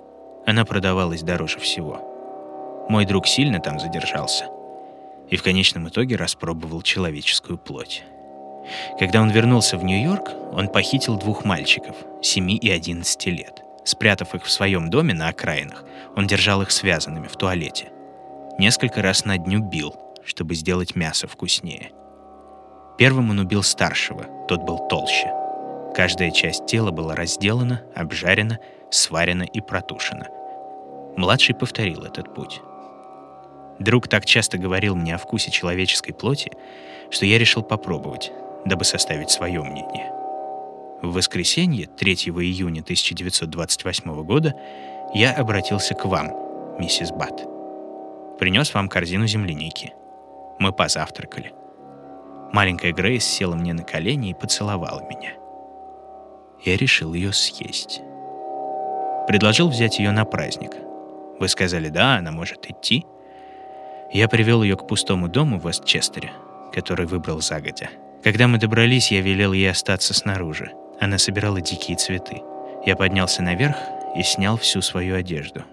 Она продавалась дороже всего. Мой друг сильно там задержался и в конечном итоге распробовал человеческую плоть. Когда он вернулся в Нью-Йорк, он похитил двух мальчиков, 7 и 11 лет. Спрятав их в своем доме на окраинах, он держал их связанными в туалете. Несколько раз на дню бил, чтобы сделать мясо вкуснее. Первым он убил старшего, тот был толще. Каждая часть тела была разделана, обжарена, сварена и протушена. Младший повторил этот путь. Друг так часто говорил мне о вкусе человеческой плоти, что я решил попробовать, дабы составить свое мнение. В воскресенье, 3 июня 1928 года, я обратился к вам, миссис Бат. Принес вам корзину земляники. Мы позавтракали. Маленькая Грейс села мне на колени и поцеловала меня. Я решил ее съесть. Предложил взять ее на праздник. Вы сказали, да, она может идти. Я привел ее к пустому дому в Вестчестере, который выбрал загодя. Когда мы добрались, я велел ей остаться снаружи. Она собирала дикие цветы. Я поднялся наверх и снял всю свою одежду.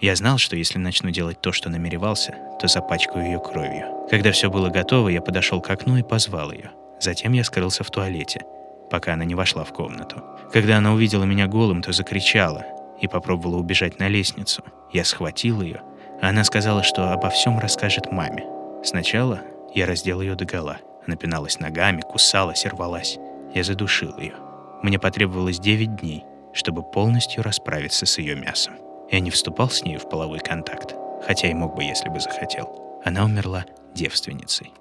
Я знал, что если начну делать то, что намеревался, то запачкаю ее кровью. Когда все было готово, я подошел к окну и позвал ее. Затем я скрылся в туалете, пока она не вошла в комнату. Когда она увидела меня голым, то закричала и попробовала убежать на лестницу. Я схватил ее, она сказала, что обо всем расскажет маме. Сначала Я раздел ее догола. Она пиналась ногами, кусалась и рвалась. Я задушил ее. Мне потребовалось 9 дней, чтобы полностью расправиться с ее мясом. Я не вступал с нею в половой контакт, хотя и мог бы, если бы захотел. Она умерла девственницей.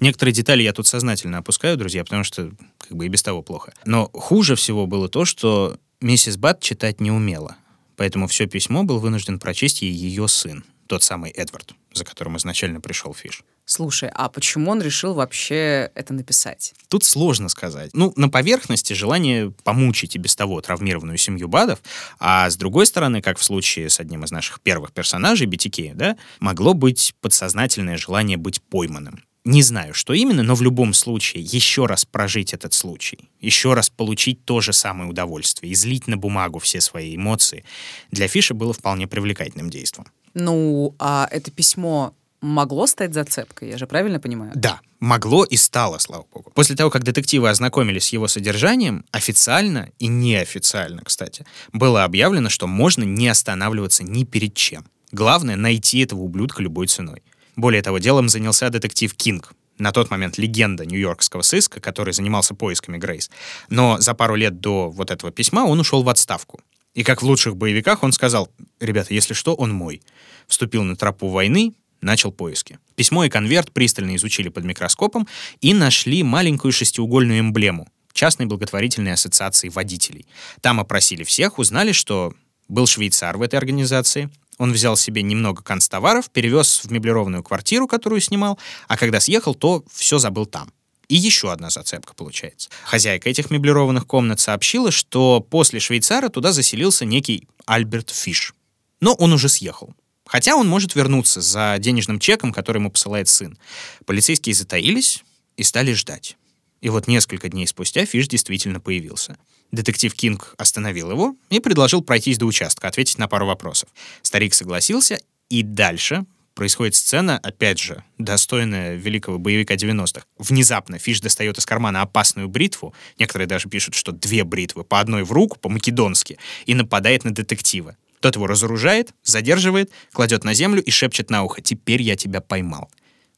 Некоторые детали я тут сознательно опускаю, друзья, потому что как бы и без того плохо. Но хуже всего было то, что миссис Бат читать не умела. Поэтому все письмо был вынужден прочесть ей ее сын, тот самый Эдвард, за которым изначально пришел Фиш. Слушай, а почему он решил вообще это написать? Тут сложно сказать. Ну, на поверхности желание помучить и без того травмированную семью Бадов, а с другой стороны, как в случае с одним из наших первых персонажей, BTK, да, могло быть подсознательное желание быть пойманным. Не знаю, что именно, но в любом случае еще раз прожить этот случай, еще раз получить то же самое удовольствие, излить на бумагу все свои эмоции, для Фиша было вполне привлекательным действием. Ну, а это письмо могло стать зацепкой, я же правильно понимаю? Да, могло и стало, слава богу. После того, как детективы ознакомились с его содержанием, официально и неофициально, кстати, было объявлено, что можно не останавливаться ни перед чем. Главное — найти этого ублюдка любой ценой. Более того, делом занялся детектив Кинг, на тот момент легенда нью-йоркского сыска, который занимался поисками Грейс. Но за пару лет до вот этого письма он ушел в отставку. И как в лучших боевиках он сказал, ребята, если что, он мой. Вступил на тропу войны, начал поиски. Письмо и конверт пристально изучили под микроскопом и нашли маленькую шестиугольную эмблему частной благотворительной ассоциации водителей. Там опросили всех, узнали, что был швейцар в этой организации. Он взял себе немного констоваров, перевез в меблированную квартиру, которую снимал, а когда съехал, то все забыл там. И еще одна зацепка получается. Хозяйка этих меблированных комнат сообщила, что после швейцара туда заселился некий Альберт Фиш. Но он уже съехал. Хотя он может вернуться за денежным чеком, который ему посылает сын. Полицейские затаились и стали ждать. И вот несколько дней спустя Фиш действительно появился. Детектив Кинг остановил его и предложил пройтись до участка, ответить на пару вопросов. Старик согласился, и дальше происходит сцена, опять же, достойная великого боевика 90-х. Внезапно Фиш достает из кармана опасную бритву, некоторые даже пишут, что две бритвы, по одной в руку, по-македонски, и нападает на детектива. Тот его разоружает, задерживает, кладет на землю и шепчет на ухо «Теперь я тебя поймал».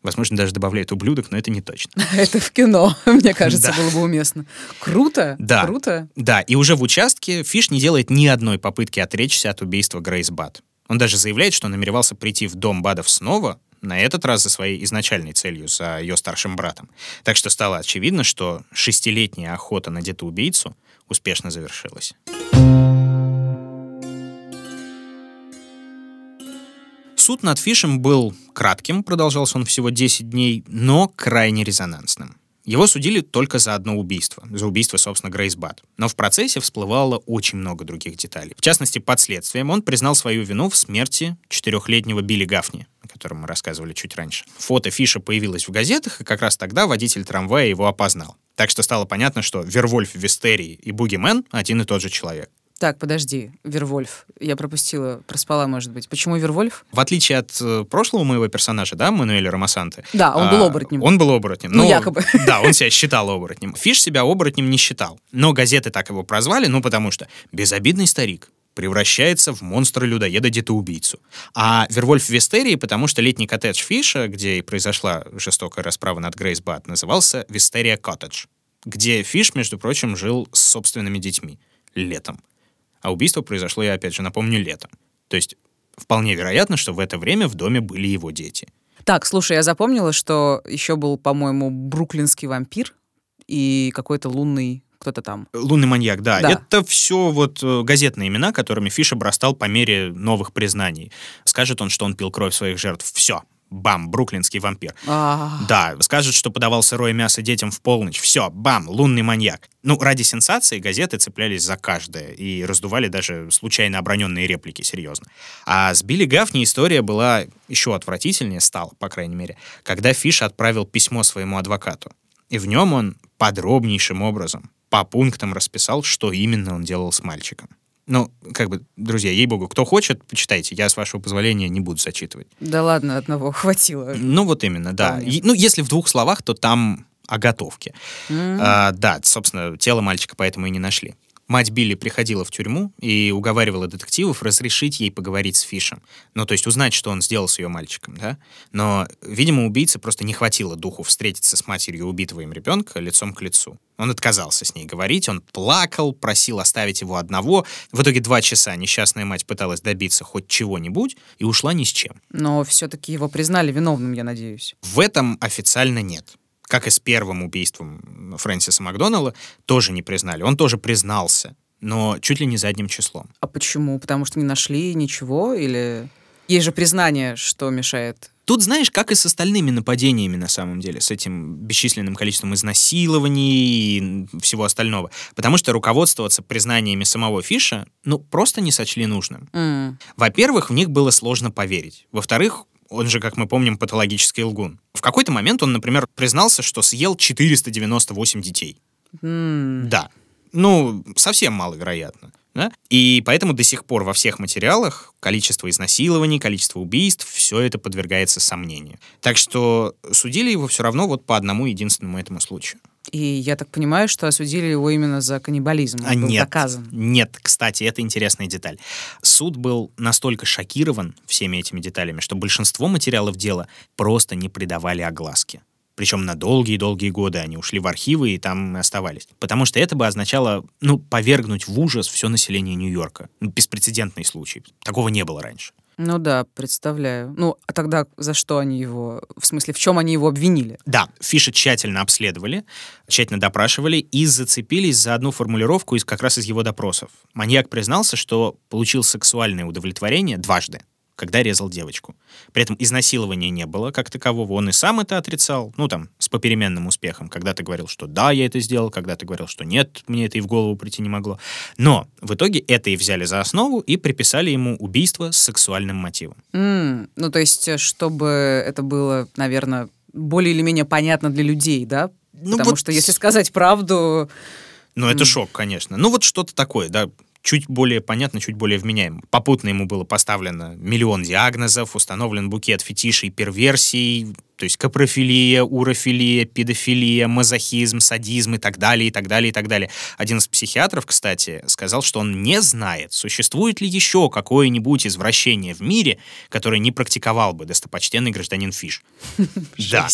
Возможно, даже добавляет ублюдок, но это не точно. [laughs] Это в кино, [laughs] мне кажется, было бы уместно. Круто, да. круто. Да, и уже в участке Фиш не делает ни одной попытки отречься от убийства Грейс Бат. Он даже заявляет, что намеревался прийти в дом Бадов снова, на этот раз за своей изначальной целью, за ее старшим братом. Так что стало очевидно, что шестилетняя охота на детоубийцу успешно завершилась. Суд над Фишем был кратким, продолжался он всего 10 дней, но крайне резонансным. Его судили только за одно убийство, за убийство, собственно, Грейс Бат. Но в процессе всплывало очень много других деталей. В частности, под следствием он признал свою вину в смерти четырехлетнего Билли Гафни, о котором мы рассказывали чуть раньше. Фото Фиша появилось в газетах, и как раз тогда водитель трамвая его опознал. Так что стало понятно, что Вервольф Вестерий и Бугимен один и тот же человек. Так, подожди, Вервольф. Я пропустила, проспала, может быть. Почему Вервольф? В отличие от э, прошлого моего персонажа, да, Мануэля Ромасанте. Да, он был оборотнем. Он был оборотнем. Ну, якобы. [laughs] Да, он себя считал оборотнем. Фиш себя оборотнем не считал. Но газеты так его прозвали, ну, потому что безобидный старик превращается в монстра-людоеда-детоубийцу. А Вервольф Вестерии, потому что летний коттедж Фиша, где и произошла жестокая расправа над Грейс Бат, назывался Вестерия Коттедж, где Фиш, между прочим, жил с собственными детьми летом. А убийство произошло, я опять же напомню, летом. То есть вполне вероятно, что в это время в доме были его дети. Так, слушай, я запомнила, что еще был, по-моему, бруклинский вампир и какой-то лунный кто-то там. Лунный маньяк, да. Да. Это все вот э, газетные имена, которыми Фиш обрастал по мере новых признаний. Скажет он, что он пил кровь своих жертв. Все. Бам, бруклинский вампир. А, Да, скажет, что подавал сырое мясо детям в полночь. Все, бам, лунный маньяк. Ну, ради сенсации газеты цеплялись за каждое и раздували даже случайно оброненные реплики, серьезно. А с Билли Гафни история была еще отвратительнее, стала, по крайней мере, когда Фиш отправил письмо своему адвокату. И в нем он подробнейшим образом, по пунктам расписал, что именно он делал с мальчиком. Ну, как бы, друзья, ей-богу, кто хочет, почитайте. Я, с вашего позволения, не буду зачитывать. Да ладно, одного [laughs] хватило. Ну, вот именно, да. Вполне. Ну, если в двух словах, то там о готовке. М. А, да, собственно, тело мальчика поэтому и не нашли. Мать Билли приходила в тюрьму и уговаривала детективов разрешить ей поговорить с Фишем. Ну, то есть узнать, что он сделал с ее мальчиком, да? Но, видимо, убийце просто не хватило духу встретиться с матерью убитого им ребенка лицом к лицу. Он отказался с ней говорить, он плакал, просил оставить его одного. В итоге два часа несчастная мать пыталась добиться хоть чего-нибудь и ушла ни с чем. Но все-таки его признали виновным, я надеюсь. В этом официально нет как и с первым убийством Фрэнсиса Макдоналла, тоже не признали. Он тоже признался, но чуть ли не задним числом. А почему? Потому что не нашли ничего или... Есть же признание, что мешает Тут, знаешь, как и с остальными нападениями на самом деле, с этим бесчисленным количеством изнасилований и всего остального. Потому что руководствоваться признаниями самого Фиша, ну, просто не сочли нужным. Mm. Во-первых, в них было сложно поверить. Во-вторых, он же, как мы помним, патологический лгун. В какой-то момент он, например, признался, что съел 498 детей. Mm. Да. Ну, совсем маловероятно. Да? И поэтому до сих пор во всех материалах количество изнасилований, количество убийств, все это подвергается сомнению. Так что судили его все равно вот по одному единственному этому случаю. И я так понимаю, что осудили его именно за каннибализм. Он а был нет, доказан. Нет, кстати, это интересная деталь. Суд был настолько шокирован всеми этими деталями, что большинство материалов дела просто не придавали огласке. Причем на долгие-долгие годы они ушли в архивы и там оставались. Потому что это бы означало, ну, повергнуть в ужас все население Нью-Йорка. Беспрецедентный случай. Такого не было раньше. Ну да, представляю. Ну, а тогда за что они его... В смысле, в чем они его обвинили? Да, Фиша тщательно обследовали, тщательно допрашивали и зацепились за одну формулировку из как раз из его допросов. Маньяк признался, что получил сексуальное удовлетворение дважды когда резал девочку. При этом изнасилования не было как такового, он и сам это отрицал, ну там, с попеременным успехом. Когда-то говорил, что да, я это сделал, когда-то говорил, что нет, мне это и в голову прийти не могло. Но в итоге это и взяли за основу и приписали ему убийство с сексуальным мотивом. Mm, ну, то есть, э, чтобы это было, наверное, более или менее понятно для людей, да? Ну, Потому вот... что если сказать правду... Ну, это шок, конечно. Ну, вот что-то такое, да чуть более понятно, чуть более вменяемо. Попутно ему было поставлено миллион диагнозов, установлен букет фетишей перверсий, то есть капрофилия, урофилия, педофилия, мазохизм, садизм и так далее, и так далее, и так далее. Один из психиатров, кстати, сказал, что он не знает, существует ли еще какое-нибудь извращение в мире, которое не практиковал бы достопочтенный гражданин Фиш. [laughs] Да.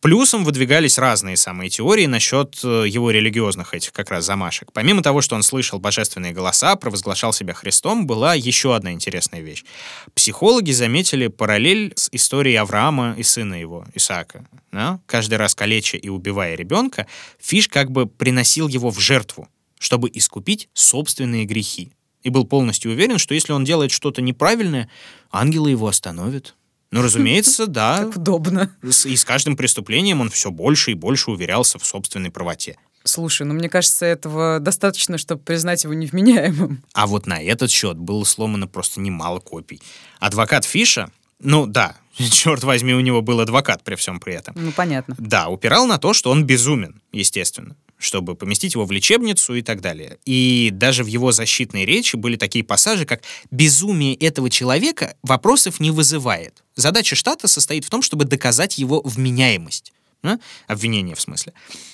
Плюсом выдвигались разные самые теории насчет э, его религиозных этих как раз замашек. Помимо того, что он слышал божественные голоса, провозглашал себя Христом, была еще одна интересная вещь. Психологи заметили параллель с историей Авраама и сына его, Исаака. Да? Каждый раз калеча и убивая ребенка, Фиш как бы приносил его в жертву, чтобы искупить собственные грехи. И был полностью уверен, что если он делает что-то неправильное, ангелы его остановят, ну, разумеется, [laughs] да. Как удобно. И с каждым преступлением он все больше и больше уверялся в собственной правоте. Слушай, ну мне кажется, этого достаточно, чтобы признать его невменяемым. А вот на этот счет было сломано просто немало копий. Адвокат Фиша, ну да, [laughs] черт возьми, у него был адвокат при всем при этом. Ну, понятно. Да, упирал на то, что он безумен, естественно чтобы поместить его в лечебницу и так далее. И даже в его защитной речи были такие пассажи, как «безумие этого человека вопросов не вызывает». Задача штата состоит в том, чтобы доказать его вменяемость? Обвинение в смысле.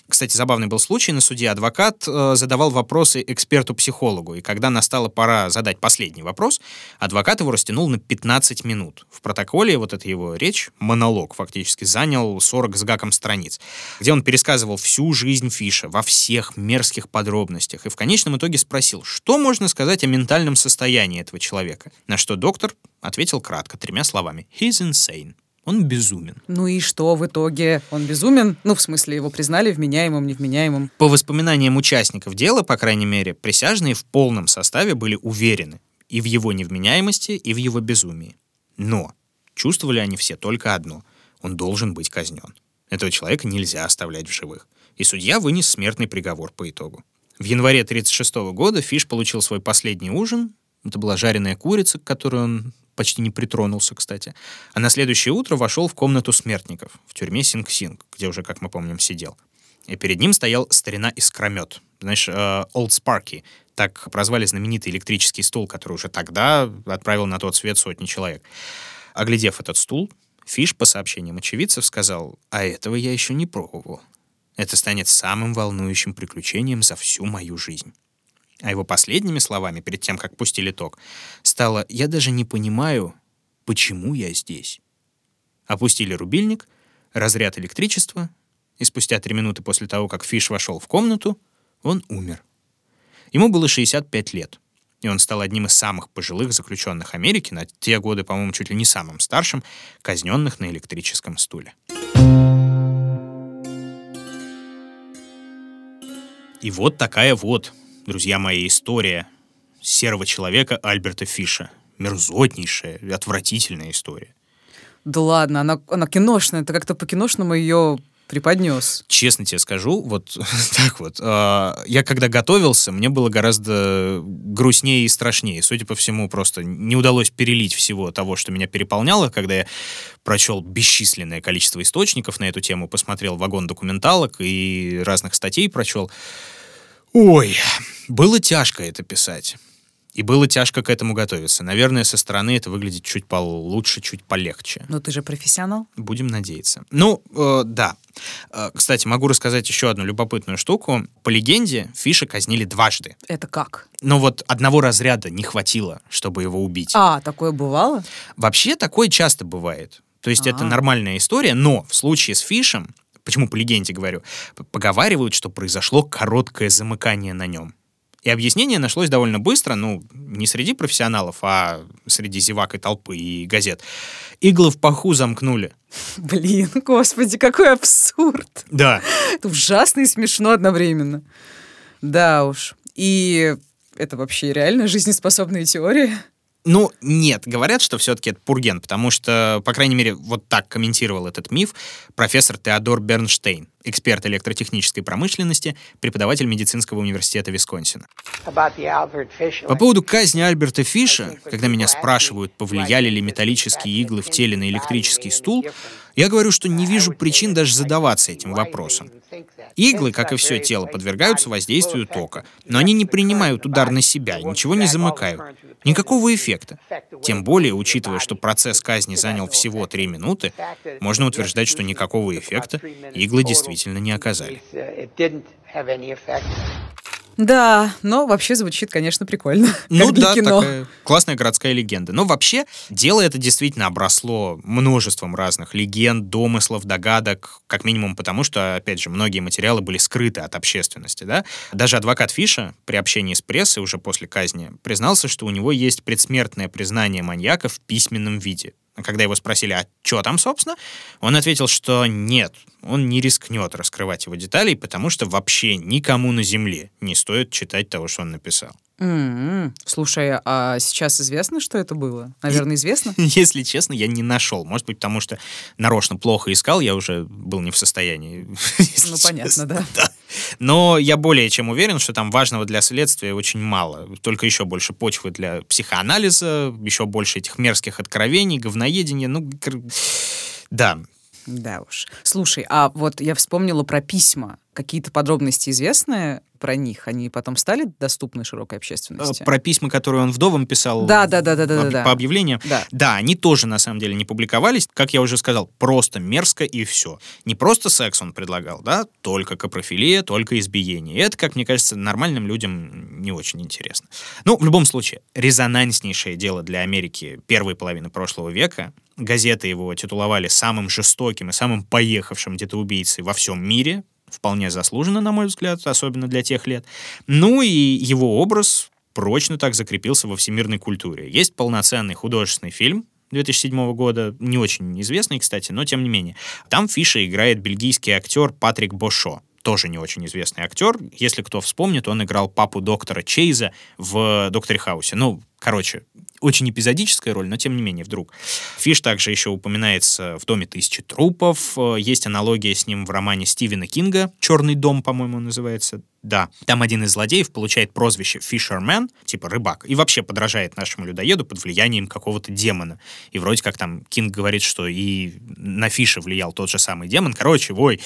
Кстати, забавный был случай. На суде адвокат э, задавал вопросы эксперту-психологу, и когда настала пора задать последний вопрос, адвокат его растянул на 15 минут. В протоколе вот эта его речь, монолог фактически, занял 40 с гаком страниц, где он пересказывал всю жизнь Фиша во всех мерзких подробностях, и в конечном итоге спросил, что можно сказать о ментальном состоянии этого человека, на что доктор ответил кратко, тремя словами «He's insane». Он безумен. Ну и что в итоге? Он безумен? Ну, в смысле, его признали вменяемым, невменяемым? По воспоминаниям участников дела, по крайней мере, присяжные в полном составе были уверены и в его невменяемости, и в его безумии. Но чувствовали они все только одно — он должен быть казнен. Этого человека нельзя оставлять в живых. И судья вынес смертный приговор по итогу. В январе 1936 года Фиш получил свой последний ужин. Это была жареная курица, которую он почти не притронулся, кстати. А на следующее утро вошел в комнату смертников в тюрьме Синг-Синг, где уже, как мы помним, сидел. И перед ним стоял старина Искромет, знаешь, э, Old Sparky, так прозвали знаменитый электрический стул, который уже тогда отправил на тот свет сотни человек. Оглядев этот стул, Фиш, по сообщениям очевидцев, сказал, «А этого я еще не пробовал. Это станет самым волнующим приключением за всю мою жизнь». А его последними словами, перед тем, как пустили ток, стало «Я даже не понимаю, почему я здесь». Опустили рубильник, разряд электричества, и спустя три минуты после того, как Фиш вошел в комнату, он умер. Ему было 65 лет, и он стал одним из самых пожилых заключенных Америки, на те годы, по-моему, чуть ли не самым старшим, казненных на электрическом стуле. И вот такая вот, друзья мои, история серого человека Альберта Фиша. Мерзотнейшая, отвратительная история. Да ладно, она, она киношная, ты как-то по-киношному ее преподнес. Честно тебе скажу, вот [laughs] так вот. э, я когда готовился, мне было гораздо грустнее и страшнее. Судя по всему, просто не удалось перелить всего того, что меня переполняло, когда я прочел бесчисленное количество источников на эту тему, посмотрел вагон документалок и разных статей прочел. Ой, было тяжко это писать. И было тяжко к этому готовиться. Наверное, со стороны это выглядит чуть получше, чуть полегче. Но ты же профессионал. Будем надеяться. Ну, э, да. Э, кстати, могу рассказать еще одну любопытную штуку. По легенде, Фиша казнили дважды. Это как? Но вот одного разряда не хватило, чтобы его убить. А, такое бывало? Вообще такое часто бывает. То есть это А. нормальная история, но в случае с Фишем, почему по легенде говорю, поговаривают, что произошло короткое замыкание на нем. И объяснение нашлось довольно быстро, ну, не среди профессионалов, а среди зевак и толпы и газет. Иглы в паху замкнули. [laughs] Блин, господи, какой абсурд. Да. Это ужасно и смешно одновременно. Да уж. И это вообще реально жизнеспособная теория? Ну, нет, говорят, что все-таки это пурген, потому что, по крайней мере, вот так комментировал этот миф профессор Теодор Бернштейн, эксперт электротехнической промышленности, преподаватель медицинского университета Висконсина. По поводу казни Альберта Фиша, когда меня спрашивают, повлияли ли металлические иглы в теле на электрический стул, я говорю, что не вижу причин даже задаваться этим вопросом. Иглы, как и все тело, подвергаются воздействию тока, но они не принимают удар на себя, ничего не замыкают. Никакого эффекта. Тем более, учитывая, что процесс казни занял всего три минуты, можно утверждать, что никакого эффекта иглы действительно не оказали. Да, но вообще звучит, конечно, прикольно. [laughs] Ну да, кино. такая классная городская легенда. Но вообще, дело это действительно обросло множеством разных легенд, домыслов, догадок, как минимум потому, что, опять же, многие материалы были скрыты от общественности, да. Даже адвокат Фиша при общении с прессой уже после казни признался, что у него есть предсмертное признание маньяка в письменном виде. Когда его спросили, а что там, собственно, он ответил, что нет, он не рискнет раскрывать его деталей, потому что вообще никому на земле не стоит читать того, что он написал. М-м. Слушай, а сейчас известно, что это было? Наверное, известно? [laughs] Если честно, я не нашел. Может быть, потому что нарочно плохо искал, я уже был не в состоянии. [laughs] Ну, понятно, да. Но я более чем уверен, что там важного для следствия очень мало. Только еще больше почвы для психоанализа, еще больше этих мерзких откровений, говноедения. Ну, да. Да уж. Слушай, а вот я вспомнила про письма. Какие-то подробности известны про них? Они потом стали доступны широкой общественности? Э, Про письма, которые он вдовам писал Да, да, да, да, да, да. по объявлениям. Да. Да, они тоже на самом деле не публиковались. Как я уже сказал, просто мерзко и все. Не просто секс он предлагал, да, только капрофилия, только избиение. И это, как мне кажется, нормальным людям не очень интересно. Ну, в любом случае, резонанснейшее дело для Америки первой половины прошлого века. Газеты его титуловали самым жестоким и самым поехавшим детоубийцей во всем мире. Вполне заслуженно, на мой взгляд, особенно для тех лет. Ну и его образ прочно так закрепился во всемирной культуре. Есть полноценный художественный фильм 2007 года, не очень известный, кстати, но тем не менее. Там Фиша играет бельгийский актер Патрик Бошо. Тоже не очень известный актер. Если кто вспомнит, он играл папу доктора Чейза в «Докторе Хаусе». Ну, короче, очень эпизодическая роль, но тем не менее, вдруг. Фиш также еще упоминается в «Доме тысячи трупов». Э, Есть аналогия с ним в романе Стивена Кинга «Черный дом», по-моему, называется. Да, там один из злодеев получает прозвище Fisherman, типа рыбак, и вообще подражает нашему людоеду под влиянием какого-то демона. И вроде как там Кинг говорит, что и на Фиша влиял тот же самый демон. Короче, ой,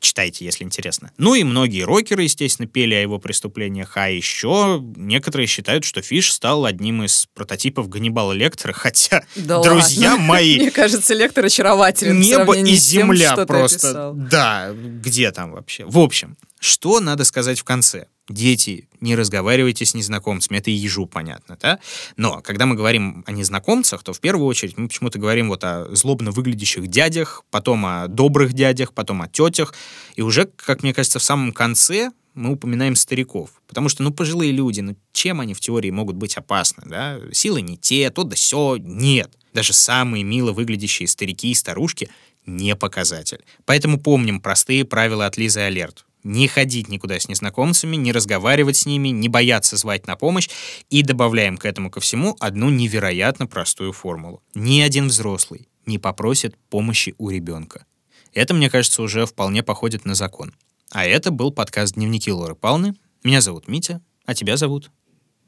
читайте, если интересно. Ну и многие рокеры, естественно, пели о его преступлениях, а еще некоторые считают, что Фиш стал одним из прототипов Ганнибала Лектора, хотя, Да друзья ладно. [laughs] мои, Мне кажется, лектор очарователен небо и тем, земля ты просто. Да, где там вообще? В общем, что надо сказать в конце? Дети, не разговаривайте с незнакомцами, это и ежу понятно, да? Но когда мы говорим о незнакомцах, то в первую очередь мы почему-то говорим вот о злобно выглядящих дядях, потом о добрых дядях, потом о тетях, и уже, как мне кажется, в самом конце мы упоминаем стариков. Потому что, ну, пожилые люди, ну, чем они в теории могут быть опасны, да? Силы не те, то да сё, нет. Даже самые мило выглядящие старики и старушки не показатель. Поэтому помним простые правила от Лизы Алерт. Не ходить никуда с незнакомцами, не разговаривать с ними, не бояться звать на помощь. И добавляем к этому ко всему одну невероятно простую формулу. Ни один взрослый не попросит помощи у ребенка. Это, мне кажется, уже вполне походит на закон. А это был подкаст «Дневники Лоры Палны». Меня зовут Митя, а тебя зовут?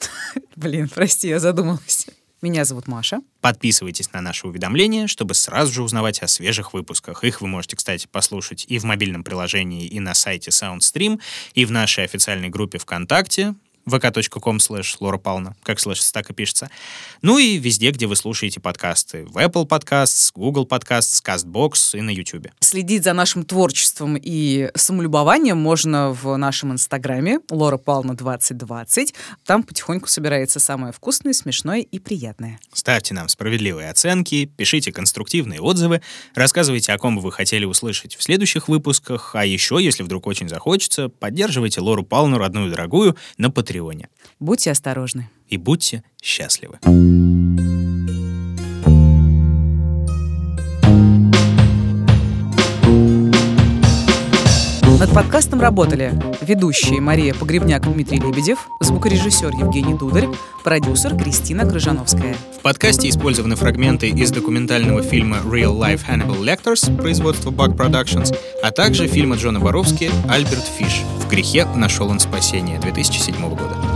[laughs] Блин, прости, я задумалась. Меня зовут Маша. Подписывайтесь на наши уведомления, чтобы сразу же узнавать о свежих выпусках. Их вы можете, кстати, послушать и в мобильном приложении, и на сайте SoundStream, и в нашей официальной группе ВКонтакте vk.com slash Лора Пална, как слэш так и пишется. Ну и везде, где вы слушаете подкасты. В Apple Podcasts, Google Podcasts, CastBox и на YouTube. Следить за нашим творчеством и самолюбованием можно в нашем инстаграме Лора Пална 2020. Там потихоньку собирается самое вкусное, смешное и приятное. Ставьте нам справедливые оценки, пишите конструктивные отзывы, рассказывайте, о ком бы вы хотели услышать в следующих выпусках, а еще, если вдруг очень захочется, поддерживайте Лору Палну, родную и дорогую, на Патреоне. Будьте осторожны. И будьте счастливы. Над подкастом работали ведущие Мария Погребняк и Дмитрий Лебедев, звукорежиссер Евгений Дударь, продюсер Кристина Крыжановская. В подкасте использованы фрагменты из документального фильма Real Life Hannibal Lectors производства Bug Productions, а также фильма Джона Боровски «Альберт Фиш. В грехе нашел он спасение» 2007 года.